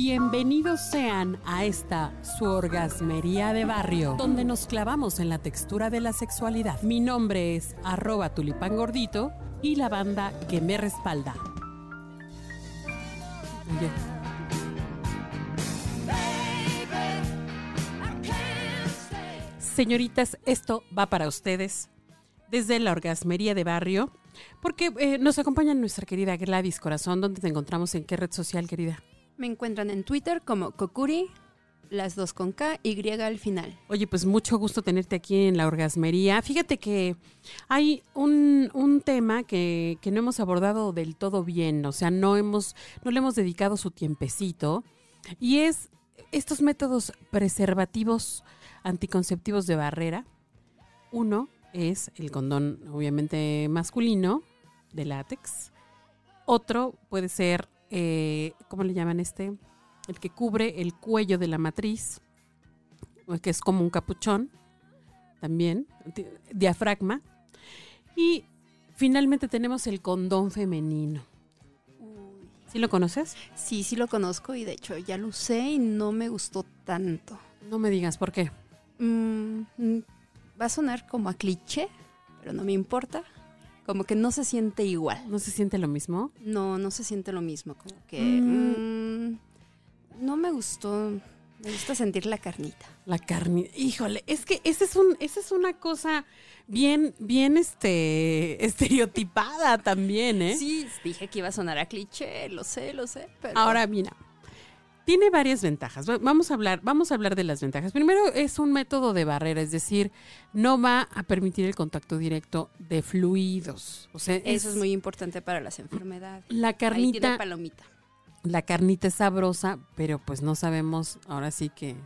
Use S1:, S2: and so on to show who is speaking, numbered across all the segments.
S1: Bienvenidos sean a esta su orgasmería de barrio, donde nos clavamos en la textura de la sexualidad. Mi nombre es arroba tulipán gordito y la banda que me respalda. Oye, Señoritas, esto va para ustedes desde la orgasmería de barrio, porque eh, nos acompaña nuestra querida Gladys Corazón. ¿Dónde te encontramos? ¿En qué red social, querida?
S2: Me encuentran en Twitter como Kokuri, las dos con K, Y al final.
S1: Oye, pues mucho gusto tenerte aquí en la orgasmería. Fíjate que hay un, un tema que, que no hemos abordado del todo bien, o sea, no, hemos, no le hemos dedicado su tiempecito, y es estos métodos preservativos anticonceptivos de barrera. Uno es el condón, obviamente masculino, de látex. Otro puede ser, eh, ¿cómo le llaman este? El que cubre el cuello de la matriz, que es como un capuchón, también, di- diafragma. Y finalmente tenemos el condón femenino. ¿Sí lo conoces?
S2: Sí, sí lo conozco y de hecho ya lo usé y no me gustó tanto.
S1: No me digas por qué.
S2: Mm, mm, va a sonar como a cliché, pero no me importa. Como que no se siente igual.
S1: ¿No se siente lo mismo?
S2: No, no se siente lo mismo. Como que
S1: Mm.
S2: mm, no me gustó. Me gusta sentir la carnita.
S1: La carne, híjole, es que esa es un, esa es una cosa bien, bien este estereotipada también, ¿eh?
S2: Sí, dije que iba a sonar a cliché, lo sé, lo sé. Pero
S1: Ahora, mira, tiene varias ventajas. Va- Vamos a hablar, vamos a hablar de las ventajas. Primero, es un método de barrera, es decir, no va a permitir el contacto directo de fluidos. O sea,
S2: eso es muy importante para las enfermedades.
S1: la
S2: Ahí tiene
S1: carnita,
S2: palomita.
S1: la carnita es sabrosa, pero pues no sabemos ahora sí que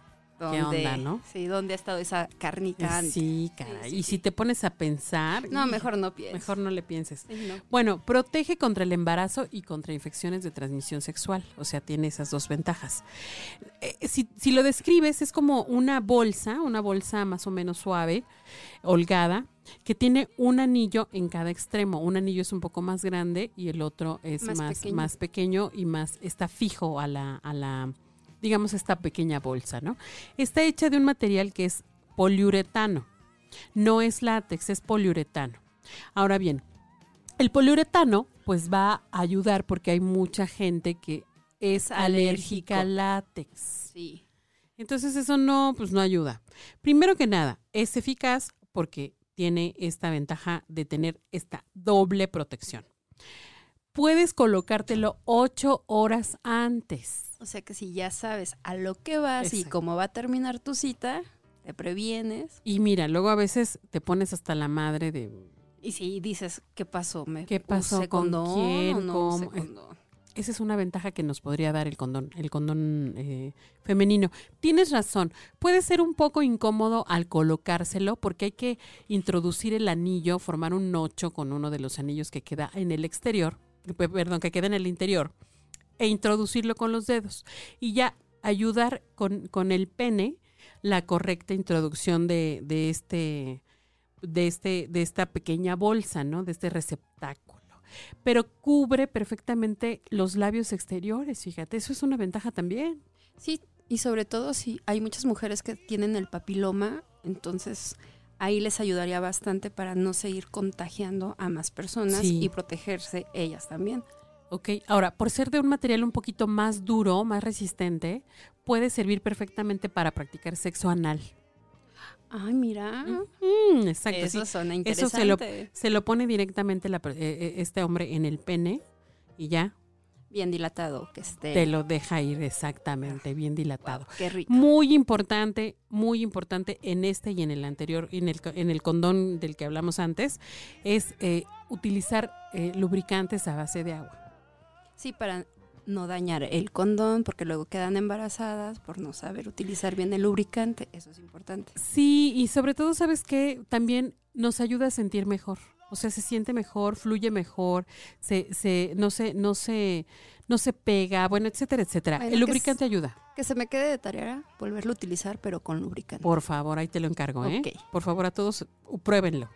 S1: ¿Qué
S2: ¿Dónde-
S1: onda, no?
S2: Sí, ¿dónde ha estado esa carnita antes?
S1: sí, caray.
S2: Sí, sí,
S1: y si te pones a pensar,
S2: No, mejor no pienses.
S1: mejor no le pienses.
S2: No.
S1: Bueno, protege contra el embarazo y contra infecciones de transmisión sexual. O sea, tiene esas dos ventajas. Eh, si, si lo describes, es como una bolsa, una bolsa más o menos suave, holgada, que tiene un anillo en cada extremo. Un anillo es un poco más grande y el otro es
S2: Más
S1: más,
S2: pequeño.
S1: más pequeño y más está fijo a la, a la, digamos, esta pequeña bolsa, ¿no? Está hecha de un material que es poliuretano. No es látex, es poliuretano. Ahora bien, el poliuretano pues va a ayudar porque hay mucha gente que es alérgica al látex.
S2: Sí.
S1: Entonces eso no, pues no ayuda. Primero que nada, es eficaz porque tiene esta ventaja de tener esta doble protección. Puedes colocártelo ocho horas antes.
S2: O sea que si ya sabes a lo que vas y cómo va a terminar tu cita, te previenes.
S1: Y mira, luego a veces te pones hasta la madre de
S2: Y si dices, ¿qué pasó? ¿Me
S1: ¿Qué pasó?
S2: usé
S1: ¿Con
S2: condón
S1: quién?
S2: no usé
S1: ¿Cómo?
S2: condón?
S1: Esa es una ventaja que nos podría dar el condón, el condón eh, femenino. Tienes razón, puede ser un poco incómodo al colocárselo porque hay que introducir el anillo, formar un ocho con uno de los anillos que queda en el exterior, perdón, que queda en el interior, e introducirlo con los dedos. Y ya ayudar con, con el pene la correcta introducción de, de este de este de esta pequeña bolsa, ¿no? De este receptáculo. Pero cubre perfectamente los labios exteriores, fíjate, eso es una ventaja también.
S2: Sí, y sobre todo si hay muchas mujeres que tienen el papiloma, entonces ahí les ayudaría bastante para no seguir contagiando a más personas
S1: Sí.
S2: y protegerse ellas también.
S1: Ok, ahora, por ser de un material un poquito más duro, más resistente, puede servir perfectamente para practicar sexo anal.
S2: Ay, mira.
S1: Mm, exacto,
S2: Eso
S1: sí.
S2: suena
S1: Eso se lo,
S2: interesante.
S1: se lo pone directamente la eh, eh, este hombre en el pene y ya
S2: Bien dilatado que esté.
S1: te lo deja ir exactamente, bien dilatado.
S2: Wow, qué rico.
S1: Muy importante, muy importante en este y en el anterior, en el, en el condón del que hablamos antes, es eh, utilizar eh, lubricantes a base de agua.
S2: Sí, para no dañar el condón, porque luego quedan embarazadas por no saber utilizar bien el lubricante. Eso es importante.
S1: Sí, y sobre todo, ¿sabes qué? También nos ayuda a sentir mejor. O sea, se siente mejor, fluye mejor, se, se, no se, no se, no se pega, bueno, etcétera, etcétera.
S2: Bueno,
S1: el lubricante ayuda.
S2: Que se me quede de tarea volverlo a utilizar, pero con lubricante.
S1: Por favor, ahí te lo encargo, ¿eh?
S2: Ok.
S1: Por favor, a todos, pruébenlo.